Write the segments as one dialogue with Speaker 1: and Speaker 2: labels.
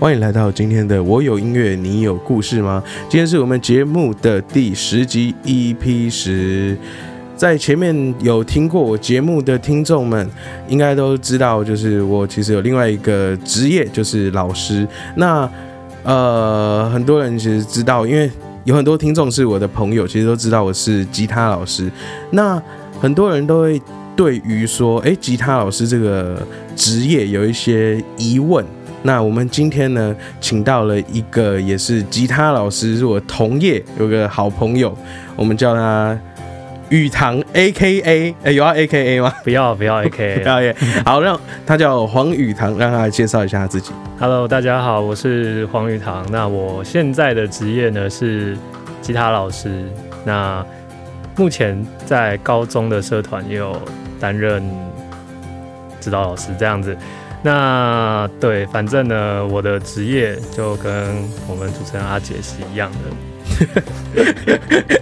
Speaker 1: 欢迎来到今天的我有音乐，你有故事吗？今天是我们节目的第十集 EP 十。在前面有听过我节目的听众们，应该都知道，就是我其实有另外一个职业，就是老师。那呃，很多人其实知道，因为有很多听众是我的朋友，其实都知道我是吉他老师。那很多人都会对于说，哎，吉他老师这个职业有一些疑问。那我们今天呢，请到了一个也是吉他老师，是我同业有个好朋友，我们叫他。雨堂 A K A，哎，有要 A K A 吗？
Speaker 2: 不要不要 A K A，
Speaker 1: 不要耶。好，让他叫黄雨堂，让他来介绍一下他自己。
Speaker 2: Hello，大家好，我是黄雨堂。那我现在的职业呢是吉他老师。那目前在高中的社团也有担任指导老师这样子。那对，反正呢，我的职业就跟我们主持人阿杰是一样的。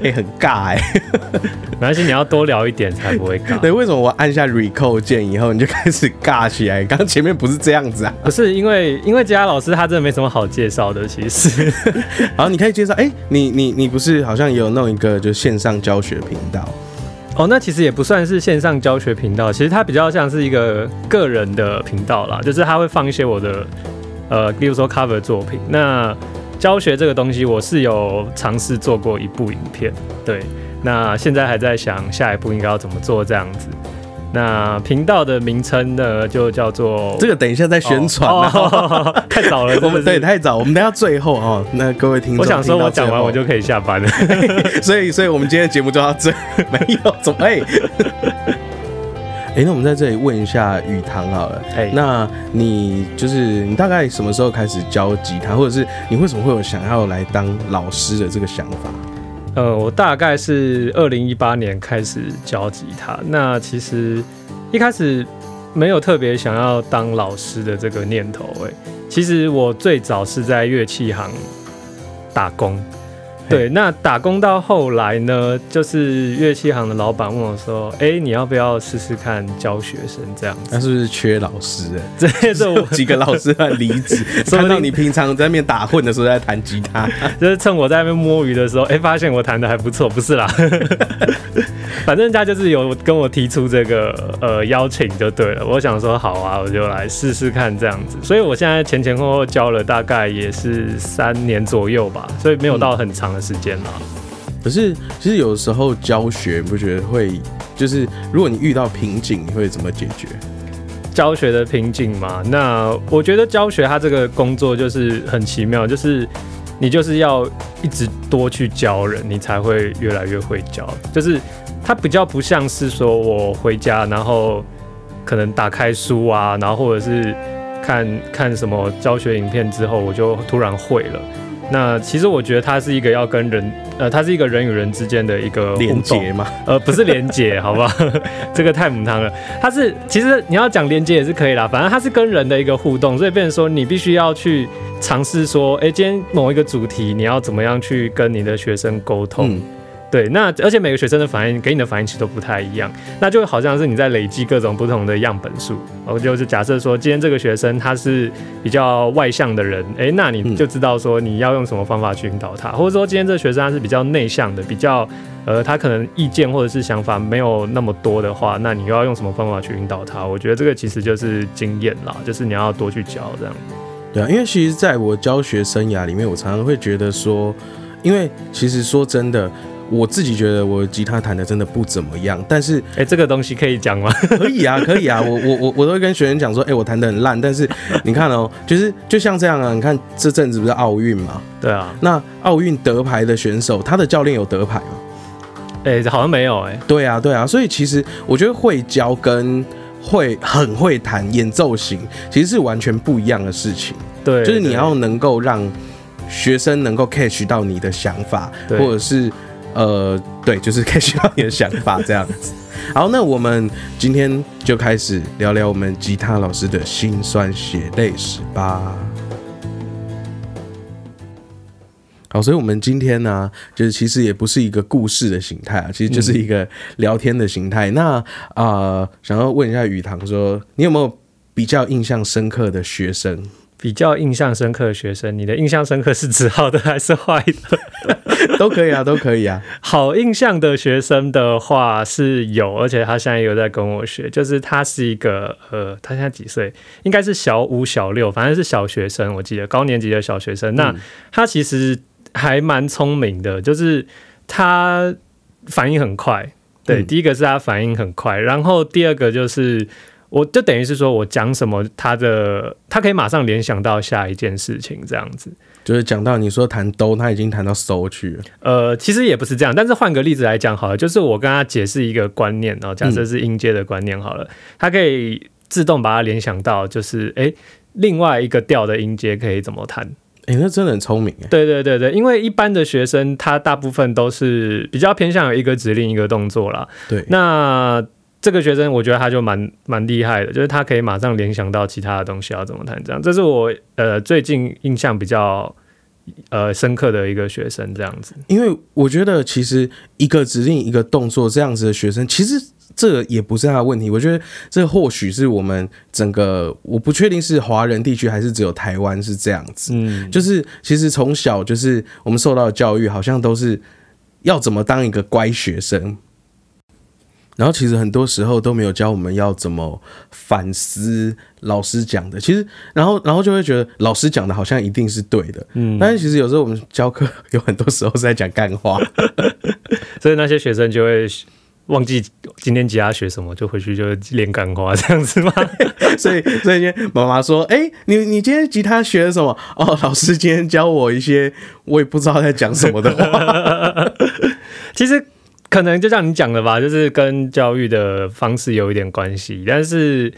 Speaker 1: 哎，很尬哎，
Speaker 2: 没关系，你要多聊一点才不会尬。
Speaker 1: 对，为什么我按下 recall 键以后你就开始尬起来？刚前面不是这样子啊？
Speaker 2: 不是，因为因为佳老师他真的没什么好介绍的，其实。
Speaker 1: 好，你可以介绍。哎，你你你不是好像有弄一个就线上教学频道？
Speaker 2: 哦，那其实也不算是线上教学频道，其实它比较像是一个个人的频道啦，就是它会放一些我的呃，比如说 cover 作品。那教学这个东西，我是有尝试做过一部影片，对，那现在还在想下一步应该要怎么做这样子。那频道的名称呢，就叫做
Speaker 1: 这个，等一下再宣传，
Speaker 2: 太早了，
Speaker 1: 我们对太早，我们等下最后哦，那各位听众，
Speaker 2: 我想说我讲完我就可以下班了，
Speaker 1: 所以，所以我们今天的节目就到这，没有，怎么哎？哎，那我们在这里问一下雨堂好了。哎，那你就是你大概什么时候开始教吉他，或者是你为什么会有想要来当老师的这个想法？
Speaker 2: 呃，我大概是二零一八年开始教吉他。那其实一开始没有特别想要当老师的这个念头。哎，其实我最早是在乐器行打工。对，那打工到后来呢，就是乐器行的老板问我说：“哎，你要不要试试看教学生这样子？
Speaker 1: 那是不是缺老师？哎，
Speaker 2: 这是我
Speaker 1: 几个老师在离职，看到你平常在那边打混的时候在弹吉他，
Speaker 2: 就是趁我在那边摸鱼的时候，哎，发现我弹的还不错，不是啦。反正他就是有跟我提出这个呃邀请就对了。我想说好啊，我就来试试看这样子。所以我现在前前后后教了大概也是三年左右吧，所以没有到很长的。时间了，
Speaker 1: 可是其实有时候教学不觉得会，就是如果你遇到瓶颈，你会怎么解决
Speaker 2: 教学的瓶颈嘛？那我觉得教学它这个工作就是很奇妙，就是你就是要一直多去教人，你才会越来越会教。就是它比较不像是说我回家然后可能打开书啊，然后或者是看看什么教学影片之后，我就突然会了。那其实我觉得它是一个要跟人，呃，它是一个人与人之间的一个
Speaker 1: 连接嘛，
Speaker 2: 呃，不是连接，好不好？这个太母汤了。它是其实你要讲连接也是可以啦，反正它是跟人的一个互动，所以变成说你必须要去尝试说，哎，今天某一个主题你要怎么样去跟你的学生沟通。对，那而且每个学生的反应给你的反应其实都不太一样，那就好像是你在累积各种不同的样本数。我就是假设说，今天这个学生他是比较外向的人，哎，那你就知道说你要用什么方法去引导他，或者说今天这个学生他是比较内向的，比较呃他可能意见或者是想法没有那么多的话，那你又要用什么方法去引导他？我觉得这个其实就是经验啦，就是你要多去教这样。
Speaker 1: 对啊，因为其实在我教学生涯里面，我常常会觉得说，因为其实说真的。我自己觉得我吉他弹的真的不怎么样，但是
Speaker 2: 哎，这个东西可以讲吗？
Speaker 1: 可以啊，可以啊，我我我我都会跟学生讲说，哎，我弹的很烂，但是你看哦，就是就像这样啊，你看这阵子不是奥运嘛？
Speaker 2: 对啊，
Speaker 1: 那奥运得牌的选手，他的教练有得牌吗？
Speaker 2: 哎，好像没有哎。
Speaker 1: 对啊，对啊，所以其实我觉得会教跟会很会弹演奏型，其实是完全不一样的事情。
Speaker 2: 对，
Speaker 1: 就是你要能够让学生能够 catch 到你的想法，或者是。呃，对，就是可以需要你的想法这样子。好，那我们今天就开始聊聊我们吉他老师的辛酸血泪史吧。好，所以我们今天呢，就是其实也不是一个故事的形态啊，其实就是一个聊天的形态。那啊，想要问一下雨堂，说你有没有比较印象深刻的学生？
Speaker 2: 比较印象深刻的学生，你的印象深刻是指好的还是坏的？
Speaker 1: 都可以啊，都可以啊。
Speaker 2: 好印象的学生的话是有，而且他现在有在跟我学，就是他是一个呃，他现在几岁？应该是小五、小六，反正是小学生，我记得高年级的小学生。那他其实还蛮聪明的，就是他反应很快。对，第一个是他反应很快，然后第二个就是。我就等于是说，我讲什么，他的他可以马上联想到下一件事情，这样子。
Speaker 1: 就是讲到你说弹哆，他已经弹到收去了。
Speaker 2: 呃，其实也不是这样，但是换个例子来讲好了，就是我跟他解释一个观念，然后假设是音阶的观念好了，他可以自动把它联想到，就是哎，另外一个调的音阶可以怎么弹？
Speaker 1: 哎，那真的很聪明哎。
Speaker 2: 对对对对，因为一般的学生他大部分都是比较偏向有一个指令一个动作啦。
Speaker 1: 对，
Speaker 2: 那。这个学生我觉得他就蛮蛮厉害的，就是他可以马上联想到其他的东西要怎么弹，这样，这是我呃最近印象比较呃深刻的一个学生这样子。
Speaker 1: 因为我觉得其实一个指令一个动作这样子的学生，其实这也不是他的问题。我觉得这或许是我们整个我不确定是华人地区还是只有台湾是这样子。嗯，就是其实从小就是我们受到的教育好像都是要怎么当一个乖学生。然后其实很多时候都没有教我们要怎么反思老师讲的，其实然后然后就会觉得老师讲的好像一定是对的，嗯，但是其实有时候我们教课有很多时候是在讲干话，
Speaker 2: 所以那些学生就会忘记今天吉他学什么，就回去就练干话这样子嘛？
Speaker 1: 所以所以今天妈妈说，哎，你你今天吉他学了什么？哦，老师今天教我一些我也不知道在讲什么的话，
Speaker 2: 其实。可能就像你讲的吧，就是跟教育的方式有一点关系，但是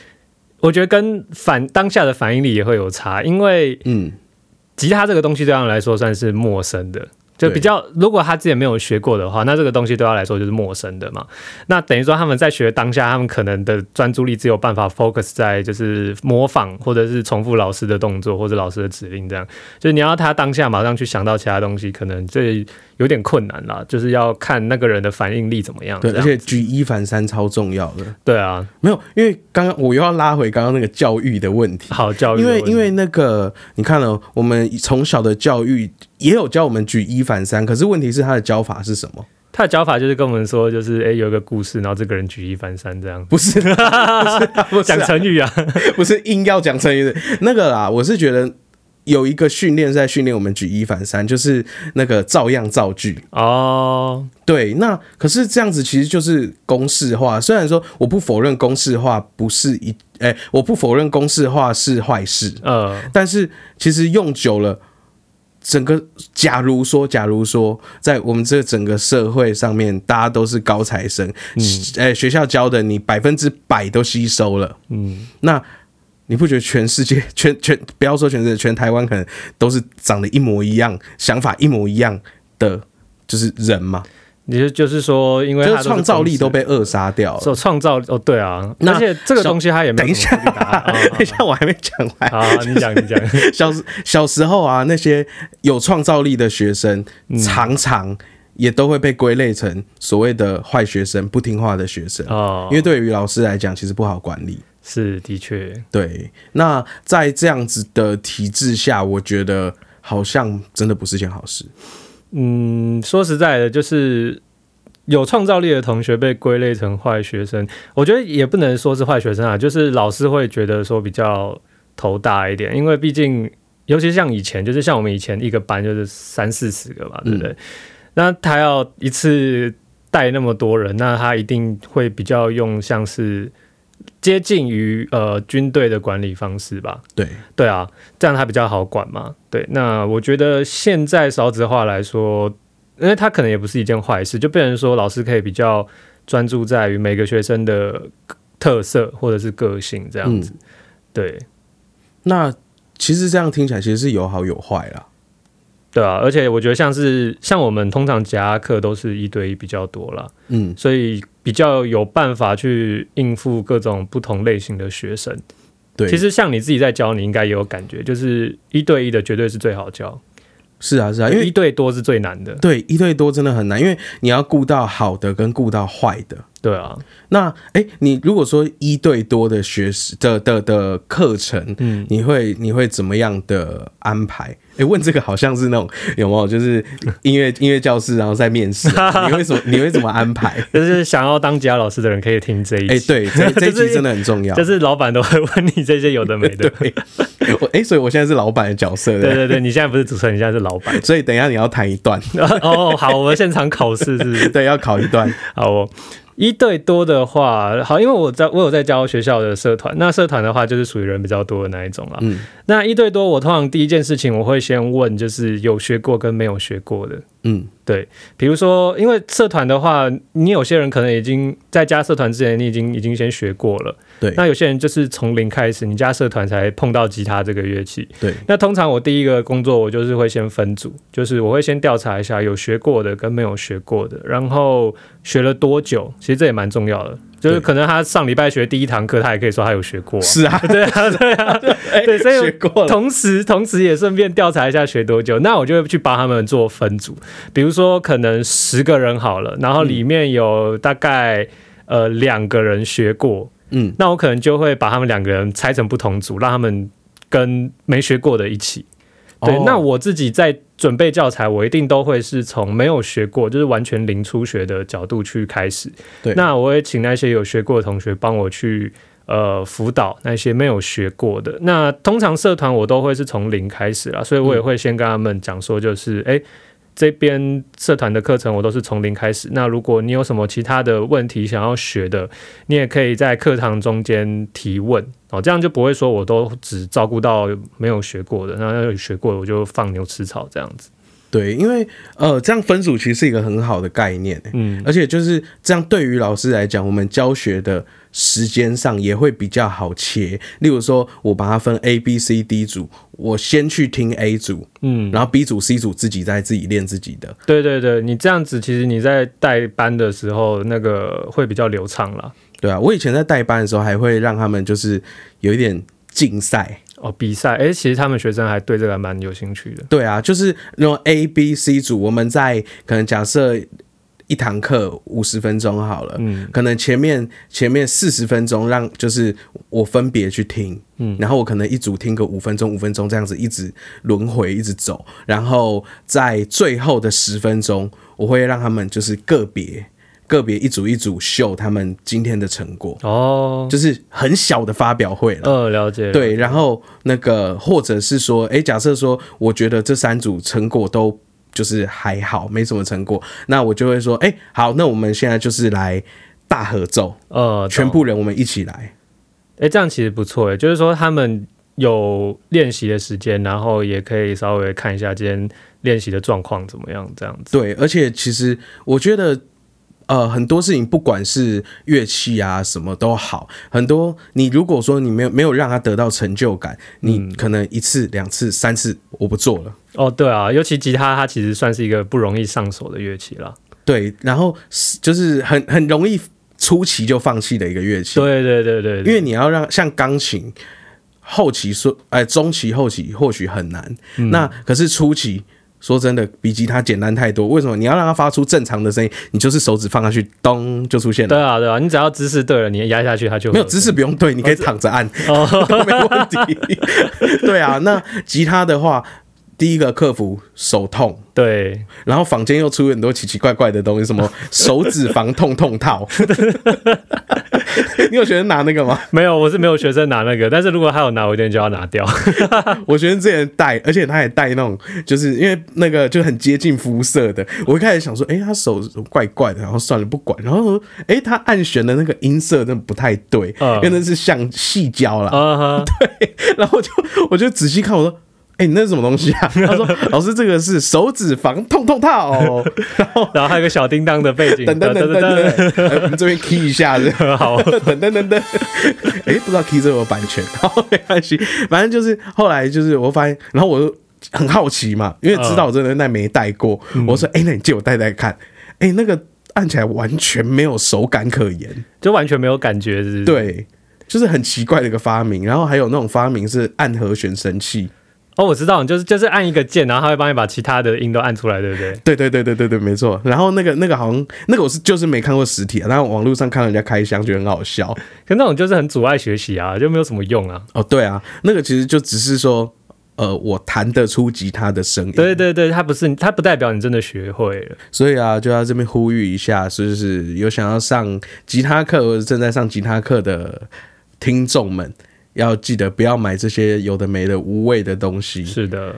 Speaker 2: 我觉得跟反当下的反应力也会有差，因为嗯，吉他这个东西对他们来说算是陌生的。就比较，如果他之前没有学过的话，那这个东西对他来说就是陌生的嘛。那等于说他们在学当下，他们可能的专注力只有办法 focus 在就是模仿或者是重复老师的动作或者老师的指令这样。就是你要他当下马上去想到其他东西，可能这有点困难啦。就是要看那个人的反应力怎么样。
Speaker 1: 对，而且举一反三超重要的。
Speaker 2: 对啊，
Speaker 1: 没有，因为刚刚我又要拉回刚刚那个教育的问题。
Speaker 2: 好，教育。
Speaker 1: 因为因为那个你看了，我们从小的教育。也有教我们举一反三，可是问题是他的教法是什么？
Speaker 2: 他的教法就是跟我们说，就是哎，有一个故事，然后这个人举一反三这样。
Speaker 1: 不是，
Speaker 2: 不是讲成语啊，
Speaker 1: 不是硬要讲成语的那个啦。我是觉得有一个训练在训练我们举一反三，就是那个照样造句哦。对，那可是这样子其实就是公式化。虽然说我不否认公式化不是一，哎，我不否认公式化是坏事，嗯，但是其实用久了。整个，假如说，假如说，在我们这整个社会上面，大家都是高材生，嗯，哎，学校教的你百分之百都吸收了，嗯，那你不觉得全世界，全全不要说全世界，全台湾可能都是长得一模一样，想法一模一样的，就是人吗？
Speaker 2: 你就就是说，因为
Speaker 1: 创造力都被扼杀掉了。
Speaker 2: 说创造哦，对啊，而且这个东西他也没
Speaker 1: 等一下，等一下，我还没讲完。
Speaker 2: 好，你讲，你讲。
Speaker 1: 小小时候啊，那些有创造力的学生，常常也都会被归类成所谓的坏学生、不听话的学生。哦，因为对于老师来讲，其实不好管理。
Speaker 2: 是，的确。
Speaker 1: 对，那在这样子的体制下，我觉得好像真的不是件好事。
Speaker 2: 嗯，说实在的，就是有创造力的同学被归类成坏学生，我觉得也不能说是坏学生啊，就是老师会觉得说比较头大一点，因为毕竟，尤其像以前，就是像我们以前一个班就是三四十个嘛，对不对？那他要一次带那么多人，那他一定会比较用像是。接近于呃军队的管理方式吧，
Speaker 1: 对
Speaker 2: 对啊，这样他比较好管嘛。对，那我觉得现在少子化来说，因为他可能也不是一件坏事，就变成说老师可以比较专注在于每个学生的特色或者是个性这样子。对，
Speaker 1: 那其实这样听起来其实是有好有坏啦。
Speaker 2: 对啊，而且我觉得像是像我们通常夹课都是一对一比较多了，嗯，所以比较有办法去应付各种不同类型的学生。
Speaker 1: 对，
Speaker 2: 其实像你自己在教，你应该也有感觉，就是一对一的绝对是最好教。
Speaker 1: 是啊是啊，因为
Speaker 2: 一对多是最难的。
Speaker 1: 对一对多真的很难，因为你要顾到好的跟顾到坏的。
Speaker 2: 对啊，
Speaker 1: 那哎，你如果说一对多的学时的的的课程，嗯，你会你会怎么样的安排？哎，问这个好像是那种有没有就是音乐音乐教室，然后在面试，你会怎么你会怎么安排？
Speaker 2: 就是想要当吉他老师的人可以听这一
Speaker 1: 集，哎，对，这这集 真的很重要，
Speaker 2: 就是老板都会问你这些有的没的。
Speaker 1: 对，我哎，所以我现在是老板的角色，
Speaker 2: 对对对，你现在不是主持人，你现在是老板，
Speaker 1: 所以等一下你要弹一段。
Speaker 2: 哦，好，我们现场考试是，
Speaker 1: 对，要考一段，
Speaker 2: 好哦。一对多的话，好，因为我在我有在教学校的社团，那社团的话就是属于人比较多的那一种了。嗯，那一对多，我通常第一件事情我会先问，就是有学过跟没有学过的。嗯，对，比如说，因为社团的话，你有些人可能已经在加社团之前，你已经已经先学过了。
Speaker 1: 对，
Speaker 2: 那有些人就是从零开始，你加社团才碰到吉他这个乐器。
Speaker 1: 对，
Speaker 2: 那通常我第一个工作，我就是会先分组，就是我会先调查一下有学过的跟没有学过的，然后学了多久，其实这也蛮重要的。就是可能他上礼拜学第一堂课，他也可以说他有学过。
Speaker 1: 是啊，
Speaker 2: 对啊，对啊，对，所以同时同时也顺便调查一下学多久。那我就会去帮他们做分组，比如说可能十个人好了，然后里面有大概呃两个人学过，嗯，那我可能就会把他们两个人拆成不同组，让他们跟没学过的一起。对，那我自己在准备教材，我一定都会是从没有学过，就是完全零初学的角度去开始。
Speaker 1: 对，
Speaker 2: 那我会请那些有学过的同学帮我去呃辅导那些没有学过的。那通常社团我都会是从零开始啦，所以我也会先跟他们讲说，就是哎。这边社团的课程我都是从零开始。那如果你有什么其他的问题想要学的，你也可以在课堂中间提问哦，这样就不会说我都只照顾到没有学过的，那有学过的我就放牛吃草这样子。
Speaker 1: 对，因为呃，这样分组其实是一个很好的概念，嗯，而且就是这样，对于老师来讲，我们教学的。时间上也会比较好切，例如说，我把它分 A、B、C、D 组，我先去听 A 组，嗯，然后 B 组、C 组自己再自己练自己的。
Speaker 2: 对对对，你这样子其实你在带班的时候，那个会比较流畅了。
Speaker 1: 对啊，我以前在带班的时候，还会让他们就是有一点竞赛
Speaker 2: 哦，比赛。哎，其实他们学生还对这个蛮有兴趣的。
Speaker 1: 对啊，就是那种 A、B、C 组，我们在可能假设。一堂课五十分钟好了，嗯，可能前面前面四十分钟让就是我分别去听，嗯，然后我可能一组听个五分钟五分钟这样子一直轮回一直走，然后在最后的十分钟我会让他们就是个别个别一组一组秀他们今天的成果哦，就是很小的发表会了，
Speaker 2: 呃，了解，
Speaker 1: 对，然后那个或者是说，哎，假设说我觉得这三组成果都。就是还好，没什么成果，那我就会说，哎，好，那我们现在就是来大合奏，呃，全部人我们一起来，
Speaker 2: 哎，这样其实不错，哎，就是说他们有练习的时间，然后也可以稍微看一下今天练习的状况怎么样，这样子。
Speaker 1: 对，而且其实我觉得。呃，很多事情不管是乐器啊，什么都好，很多你如果说你没有没有让他得到成就感，你可能一次两次三次我不做了。哦，
Speaker 2: 对啊，尤其吉他，它其实算是一个不容易上手的乐器了。
Speaker 1: 对，然后就是很很容易初期就放弃的一个乐器。
Speaker 2: 对对对对，
Speaker 1: 因为你要让像钢琴后期说，哎，中期后期或许很难，那可是初期。说真的，比吉他简单太多。为什么？你要让它发出正常的声音，你就是手指放下去，咚就出现了。
Speaker 2: 对啊，对啊，你只要姿势对了，你压下去它就
Speaker 1: 没有姿势不用对，你可以躺着按，没问题。对啊，那吉他的话。第一个克服手痛，
Speaker 2: 对，
Speaker 1: 然后坊间又出很多奇奇怪怪的东西，什么 手指防痛痛套，你有学生拿那个吗？
Speaker 2: 没有，我是没有学生拿那个，但是如果他有拿，我一定就要拿掉。
Speaker 1: 我学生之前戴，而且他也戴那种，就是因为那个就很接近肤色的。我一开始想说，哎，他手怪怪的，然后算了不管。然后，哎，他按弦的那个音色真的不太对，因为那是像细胶了。对，然后就我就仔细看，我说。哎，你那是什么东西啊？他说：“老师，这个是手指防痛痛套。”然后，
Speaker 2: 然后还有个小叮当的背景，
Speaker 1: 等等等等等，我们这边 key 一下子，
Speaker 2: 好，
Speaker 1: 等等等等。哎，不知道 key 这有版权，好没关系。反正就是后来就是我发现，然后我就很好奇嘛，因为知道我这个那没戴过，我说：“哎，那你借我戴戴看。”哎，那个按起来完全没有手感可言，
Speaker 2: 就完全没有感觉，是？
Speaker 1: 对，就是很奇怪的一个发明。然后还有那种发明是按和弦神器。
Speaker 2: 哦，我知道，你就是就是按一个键，然后它会帮你把其他的音都按出来，对不对？
Speaker 1: 对对对对对对，没错。然后那个那个好像那个我是就是没看过实体啊，但网络上看人家开箱，觉得很好笑。
Speaker 2: 可那种就是很阻碍学习啊，就没有什么用啊。
Speaker 1: 哦，对啊，那个其实就只是说，呃，我弹得出吉他的声音。
Speaker 2: 对对对，它不是它不代表你真的学会了。
Speaker 1: 所以啊，就要这边呼吁一下，是不是有想要上吉他课或者正在上吉他课的听众们，要记得不要买这些有的没的无谓的东西。
Speaker 2: 是的，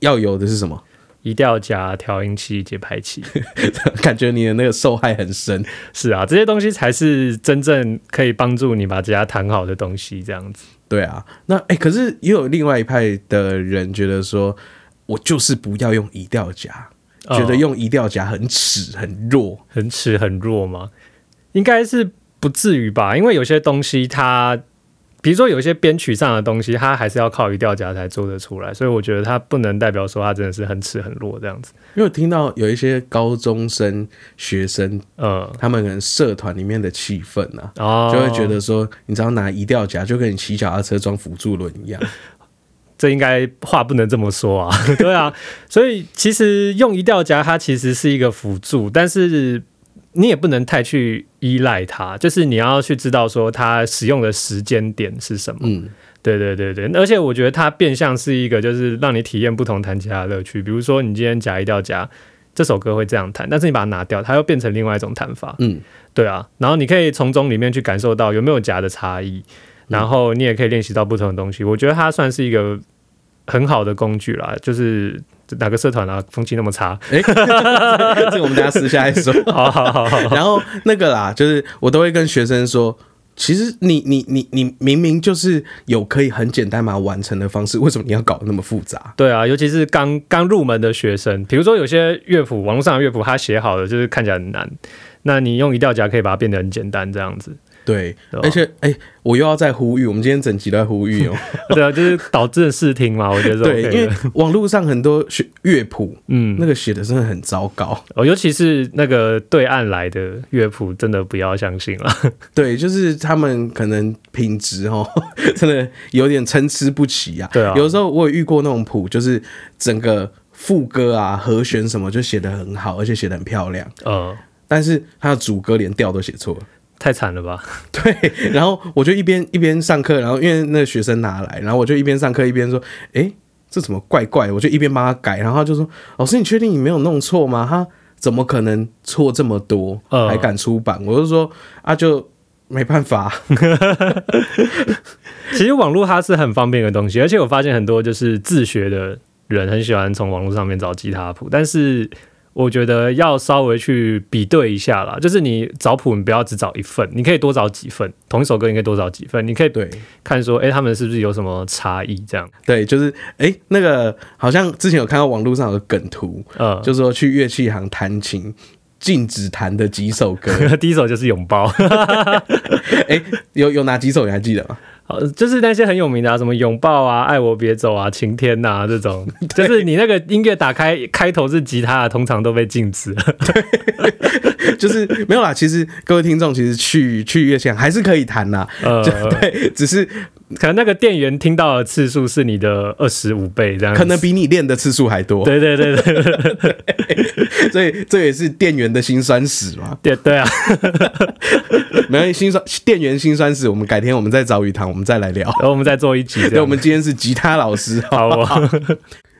Speaker 1: 要有的是什么？
Speaker 2: 一调夹、调音器、节拍器。
Speaker 1: 感觉你的那个受害很深。
Speaker 2: 是啊，这些东西才是真正可以帮助你把吉他弹好的东西。这样子。
Speaker 1: 对啊，那哎、可是也有另外一派的人觉得说，我就是不要用移调夹，
Speaker 2: 哦
Speaker 1: 觉得用移调夹很耻很弱。
Speaker 2: 很耻很弱吗？应该是不至于吧，因为有些东西它，比如说有一些编曲上的东西，它还是要靠语调夹才做得出来，所以我觉得它不能代表说它真的是很迟很弱这样子。
Speaker 1: 因为我听到有一些高中生学生，
Speaker 2: 嗯，
Speaker 1: 他们可能社团里面的气氛啊，
Speaker 2: 哦，
Speaker 1: 就会觉得说，你只要拿移调夹，就跟你骑脚踏车装辅助轮一样。
Speaker 2: 这应该话不能这么说啊，对啊，所以其实用移调夹它其实是一个辅助，但是你也不能太去依赖它，就是你要去知道说它使用的时间点是什么。
Speaker 1: 嗯，
Speaker 2: 对对对对，而且我觉得它变相是一个，就是让你体验不同弹吉他的乐趣。比如说，你今天夹一调夹，这首歌会这样弹，但是你把它拿掉，它又变成另外一种弹法。
Speaker 1: 嗯，
Speaker 2: 对啊，然后你可以从中里面去感受到有没有夹的差异，然后你也可以练习到不同的东西。我觉得它算是一个很好的工具啦，就是哪个社团啊，风气那么差。
Speaker 1: 哎、这个我们大家私下来说。
Speaker 2: 好好好好，
Speaker 1: 然后那个啦，就是我都会跟学生说，其实你你你你明明就是有可以很简单把它完成的方式，为什么你要搞得那么复杂？
Speaker 2: 对啊，尤其是刚刚入门的学生，比如说有些乐谱，网络上的乐谱，他写好了就是看起来很难，那你用一调夹可以把它变得很简单，这样子。
Speaker 1: 对，
Speaker 2: 对
Speaker 1: 而且哎、我又要再呼吁，我们今天整集都在呼吁哦。
Speaker 2: 对啊，就是导致视听嘛，我觉得是
Speaker 1: 对因为
Speaker 2: 的。
Speaker 1: 网络上很多学乐谱，
Speaker 2: 嗯，
Speaker 1: 那个写的真的很糟糕。
Speaker 2: 哦，尤其是那个对岸来的乐谱，真的不要相信了。
Speaker 1: 对，就是他们可能品质哦，真的有点参差不齐啊。
Speaker 2: 对啊
Speaker 1: 有时候我也遇过那种谱，就是整个副歌啊、和弦什么就写的很好，而且写的很漂亮，
Speaker 2: 嗯，
Speaker 1: 但是他的主歌连调都写错了。
Speaker 2: 太惨了吧？
Speaker 1: 对，然后我就一边一边上课，然后因为那个学生拿来，然后我就一边上课一边说，诶，这怎么怪怪？我就一边帮他改，然后他就说，老师，你确定你没有弄错吗？他怎么可能错这么多，
Speaker 2: 嗯
Speaker 1: 还敢出版？我就说啊，就没办法，
Speaker 2: 其实网络它是很方便的东西，而且我发现很多就是自学的人很喜欢从网络上面找吉他谱，但是我觉得要稍微去比对一下啦，就是你找谱你不要只找一份，你可以多找几份，同一首歌你可以多找几份，你可以
Speaker 1: 对
Speaker 2: 看说，哎、他们是不是有什么差异这样？
Speaker 1: 对，就是诶，那个好像之前有看到网络上有个梗图，
Speaker 2: 呃，
Speaker 1: 就说去乐器行弹琴。禁止弹的几首歌，
Speaker 2: 第一首就是拥抱，
Speaker 1: 哎，有有哪几首你还记得吗？
Speaker 2: 好，就是那些很有名的、啊，什么拥抱啊、爱我别走啊、晴天呐、这种，就是你那个音乐打开开头是吉他的，通常都被禁止了。
Speaker 1: 就是没有啦。其实各位听众，其实去去乐器还是可以弹啦，
Speaker 2: 呃，
Speaker 1: 对，只是
Speaker 2: 可能那个店员听到的次数是你的二十五倍这样，
Speaker 1: 可能比你练的次数还多，
Speaker 2: 对对对对
Speaker 1: 所以这也是店员的辛酸史嘛。
Speaker 2: 对对啊，
Speaker 1: 没关系，辛酸店员辛酸史，我们改天我们再找雨堂，我们再来聊。
Speaker 2: 然 后我们再做一集这
Speaker 1: 对，我们今天是吉他老师，
Speaker 2: 好不好，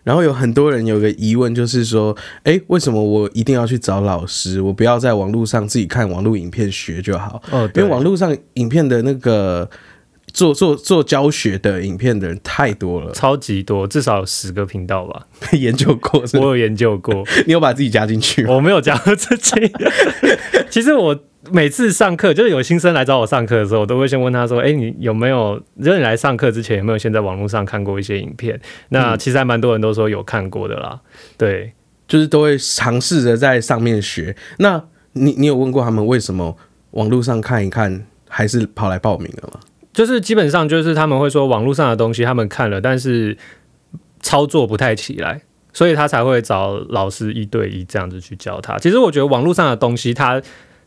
Speaker 1: 然后有很多人有个疑问，就是说，哎，为什么我一定要去找老师？我不要在网络上自己看网络影片学就好？
Speaker 2: 哦，
Speaker 1: 因
Speaker 2: 对
Speaker 1: 为网络上影片的那个做做做教学的影片的人太多了，
Speaker 2: 超级多，至少有十个频道吧，
Speaker 1: 研究过
Speaker 2: 我有研究过，
Speaker 1: 你有把自己加进去吗？
Speaker 2: 我没有加入自己。其实我每次上课，就是有新生来找我上课的时候，我都会先问他说：“哎、你有没有？就是你来上课之前有没有先在网络上看过一些影片？”那其实还蛮多人都说有看过的啦。对，
Speaker 1: 就是都会尝试着在上面学。那你你有问过他们为什么网络上看一看，还是跑来报名了吗？
Speaker 2: 就是基本上就是他们会说网络上的东西他们看了，但是操作不太起来，所以他才会找老师一对一这样子去教他。其实我觉得网络上的东西它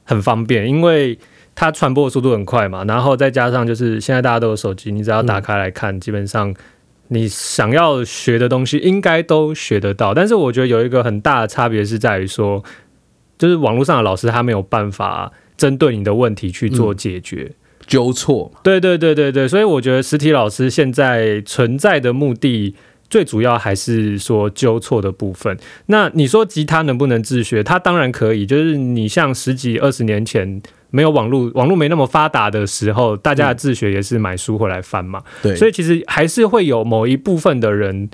Speaker 2: 很方便，因为它传播的速度很快嘛，然后再加上就是现在大家都有手机，你只要打开来看，基本上你想要学的东西应该都学得到。但是我觉得有一个很大的差别是在于说，就是网络上的老师他没有办法针对你的问题去做解决。
Speaker 1: 纠错嘛，
Speaker 2: 对对对对对，所以我觉得实体老师现在存在的目的，最主要还是说纠错的部分。那你说吉他能不能自学？它当然可以，就是你像十几二十年前没有网络，网络没那么发达的时候，大家的自学也是买书回来翻嘛。
Speaker 1: 对，
Speaker 2: 所以其实还是会有某一部分的人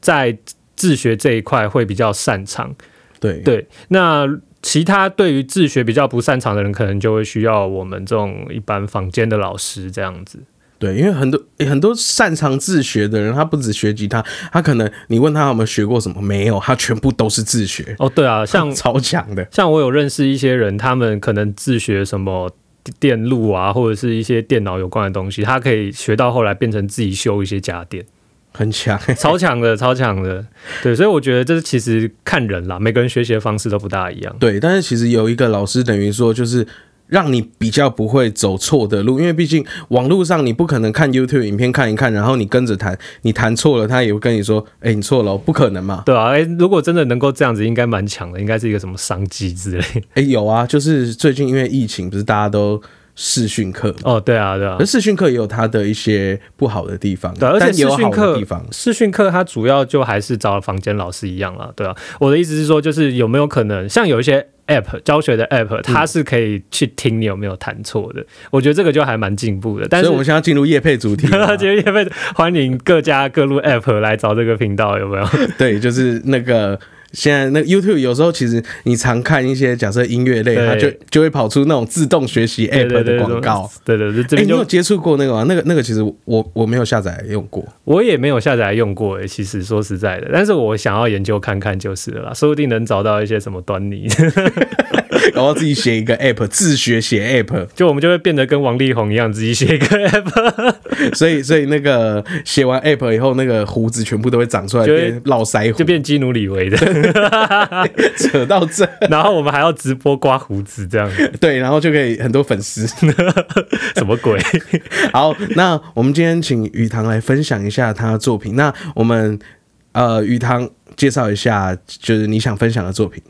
Speaker 2: 在自学这一块会比较擅长。
Speaker 1: 对
Speaker 2: 对，那。其他对于自学比较不擅长的人，可能就会需要我们这种一般坊间的老师这样子。
Speaker 1: 对，因为很多很多擅长自学的人，他不止学吉他，他可能你问他有没有学过什么，没有，他全部都是自学。
Speaker 2: 哦，对啊，像
Speaker 1: 超强的，
Speaker 2: 像我有认识一些人，他们可能自学什么电路啊，或者是一些电脑有关的东西，他可以学到后来变成自己修一些家电。
Speaker 1: 很强，
Speaker 2: 超强的，超强的，对，所以我觉得这是其实看人啦，每个人学习的方式都不大一样。
Speaker 1: 对，但是其实有一个老师等于说就是让你比较不会走错的路，因为毕竟网络上你不可能看 YouTube 影片看一看，然后你跟着弹，你弹错了，他也会跟你说，哎，你错了，不可能嘛。
Speaker 2: 对啊，哎，如果真的能够这样子，应该蛮强的，应该是一个什么商机之类。
Speaker 1: 哎，有啊，就是最近因为疫情，不是大家都。视讯课
Speaker 2: 哦，对啊，对啊，
Speaker 1: 而视讯课也有它的一些不好的地方，
Speaker 2: 对，而且视讯课
Speaker 1: 地方，
Speaker 2: 视讯课它主要就还是找房间老师一样了，对啊。我的意思是说，就是有没有可能，像有一些 app 教学的 app，它是可以去听你有没有弹错的，我觉得这个就还蛮进步的。但是
Speaker 1: 我们现在进入叶配主题，
Speaker 2: 进入叶配，欢迎各家各路 app 来找这个频道，有没有？
Speaker 1: 对，就是那个。现在那 YouTube 有时候其实你常看一些假设音乐类，它就就会跑出那种自动学习 App 的广告。
Speaker 2: 对对对，哎，
Speaker 1: 你有接触过那个吗？那个那个其实我我没有下载用过，
Speaker 2: 我也没有下载用过。诶，其实说实在的，但是我想要研究看看就是了，说不定能找到一些什么端倪。
Speaker 1: 然后自己写一个 App，自学写 App，
Speaker 2: 就我们就会变得跟王力宏一样，自己写一个 App。
Speaker 1: 所以所以那个写完 App 以后，那个胡子全部都会长出来，变老腮胡，
Speaker 2: 就变基努里维的。
Speaker 1: 扯到这，
Speaker 2: 然后我们还要直播刮胡子，这样
Speaker 1: 对，然后就可以很多粉丝，
Speaker 2: 什么鬼？
Speaker 1: 好，那我们今天请雨堂来分享一下他的作品。那我们呃，雨堂介绍一下，就是你想分享的作品。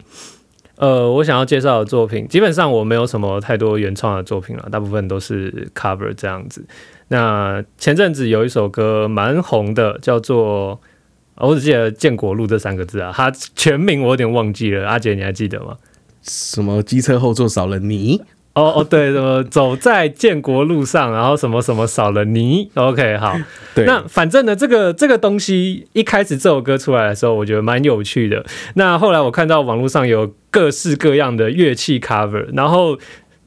Speaker 2: 呃，我想要介绍的作品，基本上我没有什么太多原创的作品了，大部分都是 cover 这样子。那前阵子有一首歌蛮红的，叫做。我只记得“建国路”这三个字啊，它全名我有点忘记了。阿杰，你还记得吗？
Speaker 1: 什么机车后座少了你？
Speaker 2: 哦哦，对，什么走在建国路上，然后什么什么少了你？OK，好。
Speaker 1: 对，
Speaker 2: 那反正呢，这个这个东西一开始这首歌出来的时候，我觉得蛮有趣的。那后来我看到网络上有各式各样的乐器 cover，然后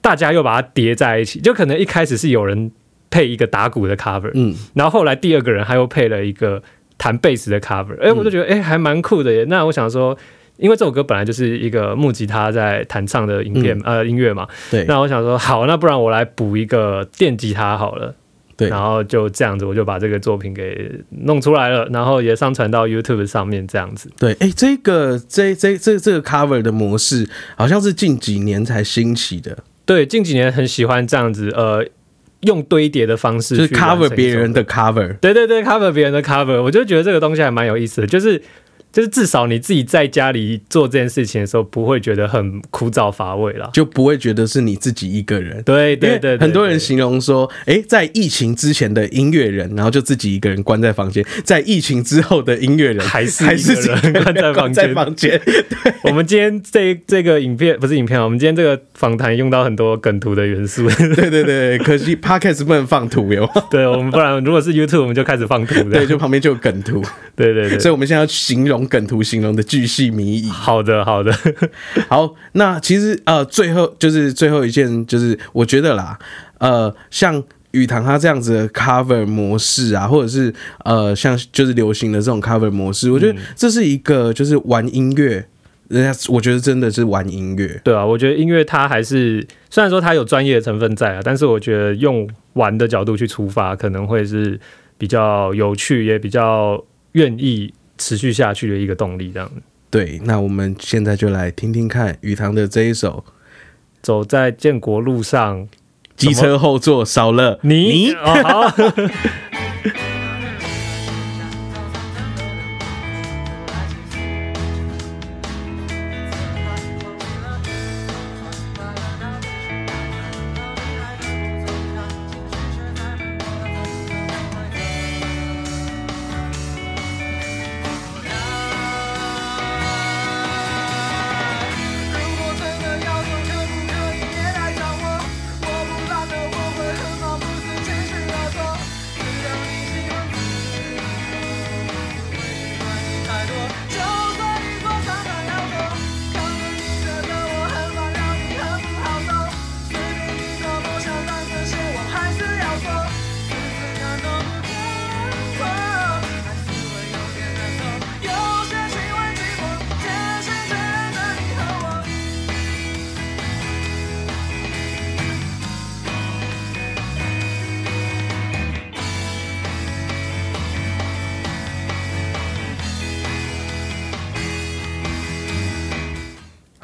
Speaker 2: 大家又把它叠在一起，就可能一开始是有人配一个打鼓的 cover，嗯，然后后来第二个人他又配了一个。弹贝斯的 cover，哎，我就觉得哎，还蛮酷的耶。那我想说，因为这首歌本来就是一个木吉他在弹唱的影片呃音乐嘛，
Speaker 1: 对。
Speaker 2: 那我想说，好，那不然我来补一个电吉他好了，
Speaker 1: 对。
Speaker 2: 然后就这样子，我就把这个作品给弄出来了，然后也上传到 YouTube 上面，这样子。
Speaker 1: 对，哎，这个这这这这个 cover 的模式，好像是近几年才兴起的。
Speaker 2: 对，近几年很喜欢这样子，呃。用堆叠的方式，
Speaker 1: 就是 cover 别人的 cover，
Speaker 2: 对对对，cover 别人的 cover，我就觉得这个东西还蛮有意思的，就是。就是至少你自己在家里做这件事情的时候，不会觉得很枯燥乏味了，
Speaker 1: 就不会觉得是你自己一个人。
Speaker 2: 对对对，
Speaker 1: 很多人形容说，哎，在疫情之前的音乐人，然后就自己一个人关在房间；在疫情之后的音乐人，
Speaker 2: 还是还是关在房
Speaker 1: 间。房间。
Speaker 2: 我们今天这这个影片不是影片啊，我们今天这个访谈用到很多梗图的元素。
Speaker 1: 对对对，可惜 podcast 不能放图哟。
Speaker 2: 对，我们不然如果是 YouTube，我们就开始放图。
Speaker 1: 对，就旁边就有梗图。
Speaker 2: 对对对，
Speaker 1: 所以我们现在要形容。梗图形容的巨细靡遗。
Speaker 2: 好的，好的，
Speaker 1: 好。那其实呃，最后就是最后一件，就是我觉得啦，呃，像雨堂他这样子的 cover 模式啊，或者是呃，像就是流行的这种 cover 模式，我觉得这是一个就是玩音乐，人家我觉得真的是玩音乐。
Speaker 2: 对啊，我觉得音乐它还是虽然说它有专业的成分在啊，但是我觉得用玩的角度去出发，可能会是比较有趣，也比较愿意。持续下去的一个动力，这样
Speaker 1: 对。那我们现在就来听听看雨堂的这一首《
Speaker 2: 走在建国路上》，
Speaker 1: 机车后座少了
Speaker 2: 你。好。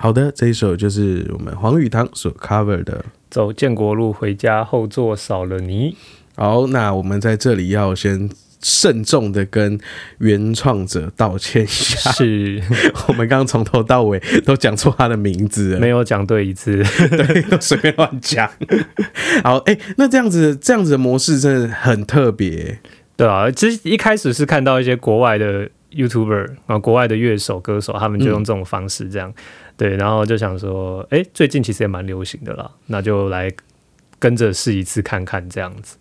Speaker 1: 好的，这一首就是我们黄宇堂所 cover 的。
Speaker 2: 走建国路回家，后座少了你。
Speaker 1: 好，那我们在这里要先慎重的跟原创者道歉一下，
Speaker 2: 是。
Speaker 1: 我们刚刚从头到尾都讲错他的名字了，
Speaker 2: 没有讲对一次，
Speaker 1: 对，都随便乱讲。好，哎、那这样子这样子的模式真的很特别，
Speaker 2: 对啊，其实一开始是看到一些国外的 YouTuber 啊，国外的乐手、歌手，他们就用这种方式这样，对，然后就想说，哎、最近其实也蛮流行的啦，那就来跟着试一次看看这样子。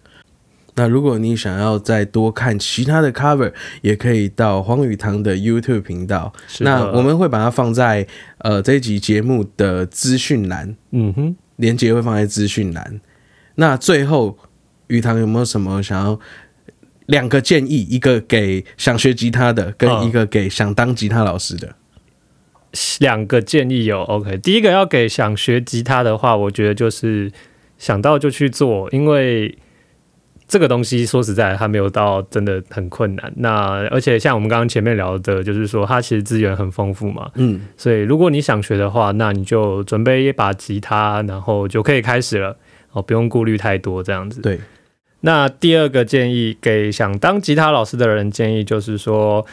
Speaker 1: 那如果你想要再多看其他的 cover，也可以到黄宇堂的 YouTube 频道。那我们会把它放在呃这一集节目的资讯栏，
Speaker 2: 嗯哼，
Speaker 1: 连接会放在资讯栏。那最后，宇堂有没有什么想要两个建议？一个给想学吉他的，跟
Speaker 2: 嗯
Speaker 1: 一个给想当吉他老师的。
Speaker 2: 两个建议有 OK，第一个要给想学吉他的话，我觉得就是想到就去做，因为这个东西说实在，它没有到真的很困难。那而且像我们刚刚前面聊的，就是说它其实资源很丰富嘛，
Speaker 1: 嗯，
Speaker 2: 所以如果你想学的话，那你就准备一把吉他，然后就可以开始了。哦，不用顾虑太多这样子。
Speaker 1: 对，
Speaker 2: 那第二个建议给想当吉他老师的人建议就是说，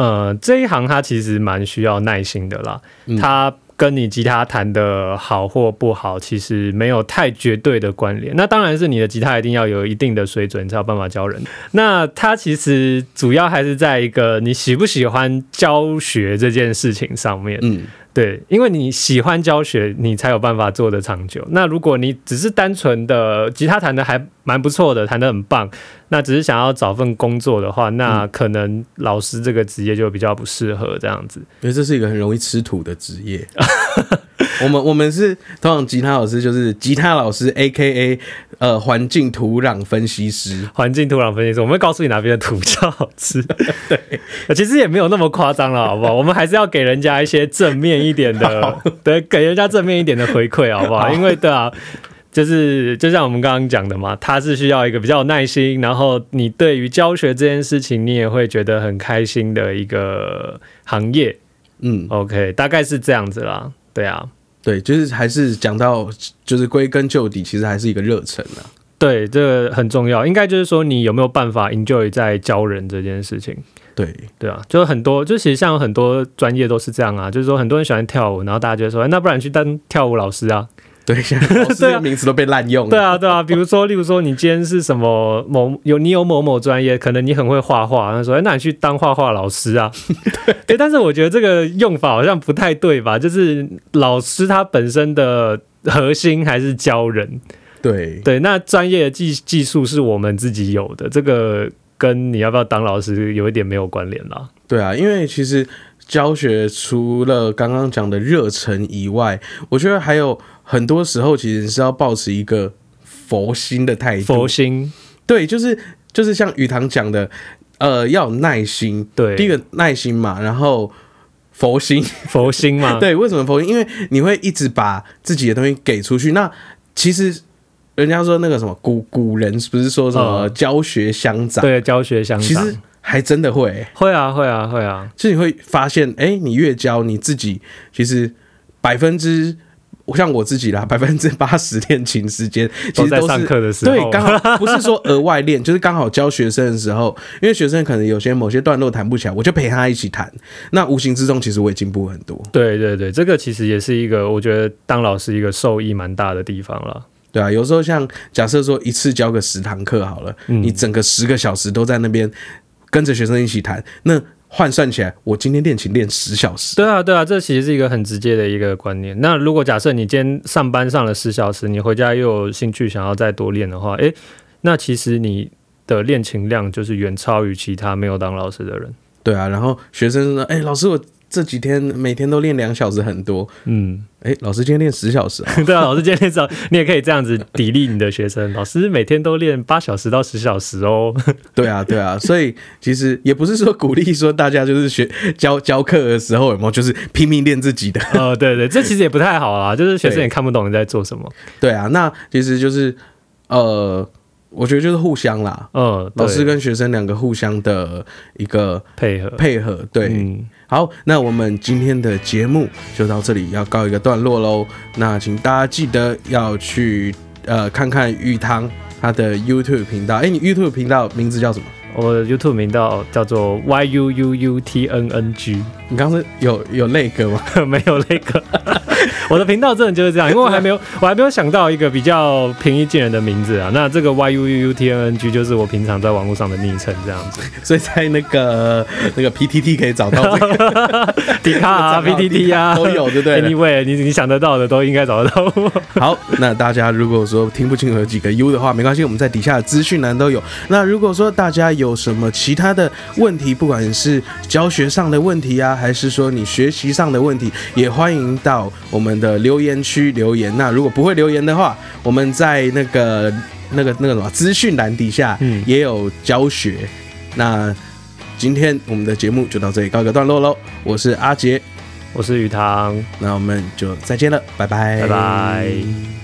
Speaker 2: 呃，这一行它其实蛮需要耐心的啦。
Speaker 1: 嗯
Speaker 2: 它跟你吉他弹的好或不好，其实没有太绝对的关联。那当然是你的吉他一定要有一定的水准，你才有办法教人。那它其实主要还是在一个你喜不喜欢教学这件事情上面。
Speaker 1: 嗯，
Speaker 2: 对，因为你喜欢教学，你才有办法做得长久。那如果你只是单纯的吉他弹的还蛮不错的，弹得很棒，那只是想要找份工作的话，那可能老师这个职业就比较不适合这样子。
Speaker 1: 因为这是一个很容易吃土的职业。我们我们是通常吉他老师就是吉他老师 A K A 呃环境土壤分析师。
Speaker 2: 环境土壤分析师，我们会告诉你哪边的土比较好吃。对，其实也没有那么夸张了，好不好？我们还是要给人家一些正面一点的，对，给人家正面一点的回馈，好不好？
Speaker 1: 好
Speaker 2: 因为对啊。就是就像我们刚刚讲的嘛，他是需要一个比较有耐心，然后你对于教学这件事情，你也会觉得很开心的一个行业。
Speaker 1: 嗯
Speaker 2: ，OK，大概是这样子啦。对啊，
Speaker 1: 对，就是还是讲到就是归根究底，其实还是一个热忱啊。
Speaker 2: 对，这个很重要。应该就是说，你有没有办法 enjoy 在教人这件事情？
Speaker 1: 对，
Speaker 2: 对啊，就很多，就其实像很多专业都是这样啊，就是说很多人喜欢跳舞，然后大家就会说，哎那不然去当跳舞老师啊？
Speaker 1: 对，现 在老师
Speaker 2: 对啊
Speaker 1: 的名词都被滥用了。
Speaker 2: 对啊，对啊，比如说，例如说，你今天是什么某有你有某某专业，可能你很会画画，他说，哎，那你去当画画老师啊？对，但是我觉得这个用法好像不太对吧？就是老师他本身的核心还是教人，
Speaker 1: 对
Speaker 2: 对，那专业的技技术是我们自己有的，这个跟你要不要当老师有一点没有关联啦。
Speaker 1: 对啊，因为其实教学除了刚刚讲的热忱以外，我觉得还有很多时候其实是要保持一个佛心的态度。
Speaker 2: 佛心，
Speaker 1: 对，就是就是像鱼塘讲的，呃，要有耐心。
Speaker 2: 对，
Speaker 1: 第一个耐心嘛，然后佛心。
Speaker 2: 佛心嘛，
Speaker 1: 对，为什么佛心？因为你会一直把自己的东西给出去。那其实人家说那个什么古古人不是说什么
Speaker 2: 嗯
Speaker 1: 教学相长？
Speaker 2: 对，教学相长，
Speaker 1: 其实还真的会、
Speaker 2: 会啊，会啊，会啊，
Speaker 1: 就你会发现，哎、你越教你自己，其实百分之像我自己啦，百分之八十练琴时间其实都是
Speaker 2: 都在上课的时候，
Speaker 1: 对，刚好不是说额外练，就是刚好教学生的时候，因为学生可能有些某些段落弹不起来，我就陪他一起弹。那无形之中，其实我也进步很多。
Speaker 2: 对对对，这个其实也是一个我觉得当老师一个受益蛮大的地方了。
Speaker 1: 对啊，有时候像假设说一次教个十堂课好了，
Speaker 2: 嗯
Speaker 1: 你整个十个小时都在那边跟着学生一起弹，那换算起来，我今天练琴练十小时。
Speaker 2: 对啊，对啊，这其实是一个很直接的一个观念。那如果假设你今天上班上了十小时，你回家又有兴趣想要再多练的话，诶，那其实你的练琴量就是远超于其他没有当老师的人。
Speaker 1: 对啊，然后学生说：“哎、老师，我这几天每天都练两小时，很多。
Speaker 2: 嗯，
Speaker 1: 哎、老师今天练十小时啊。
Speaker 2: 对啊，老师今天早，你也可以这样子砥砺你的学生。老师每天都练八小时到十小时哦。
Speaker 1: 对啊，对啊，所以其实也不是说鼓励说大家就是学 教教课的时候有没有就是拼命练自己的。
Speaker 2: 哦，对对，这其实也不太好啦，就是学生也看不懂你在做什么。
Speaker 1: 对啊，那其实就是呃，我觉得就是互相啦，
Speaker 2: 嗯，
Speaker 1: 老师跟学生两个互相的一个
Speaker 2: 配合，
Speaker 1: 配合。对，
Speaker 2: 嗯，
Speaker 1: 好，那我们今天的节目就到这里，要告一个段落喽。那请大家记得要去呃看看玉汤他的 YouTube 频道。哎、你 YouTube 频道名字叫什么？
Speaker 2: 我的 YouTube 频道叫做 Y U U U T N N G，
Speaker 1: 你刚刚是有有那个吗？
Speaker 2: 没有那个。我的频道真的就是这样，因为我还没有，我还没有想到一个比较平易近人的名字啊。那这个 Y U U T N N G 就是我平常在网络上的昵称，这样子。
Speaker 1: 所以在那个那个 PTT 可以找到这个
Speaker 2: 迪卡啊、
Speaker 1: 账号
Speaker 2: PTT 啊
Speaker 1: 都有，对不对
Speaker 2: ？Anyway，你你想得到的都应该找得到。
Speaker 1: 好，那大家如果说听不清楚有几个 U 的话，没关系，我们在底下的资讯栏都有。那如果说大家有什么其他的问题，不管是教学上的问题啊，还是说你学习上的问题，也欢迎到我们的留言区留言。那如果不会留言的话，我们在那个那个那个什么资讯栏底下
Speaker 2: 嗯
Speaker 1: 也有教学。那今天我们的节目就到这里告一个段落喽。我是阿杰，
Speaker 2: 我是鱼塘。
Speaker 1: 那我们就再见了，拜拜，
Speaker 2: 拜拜。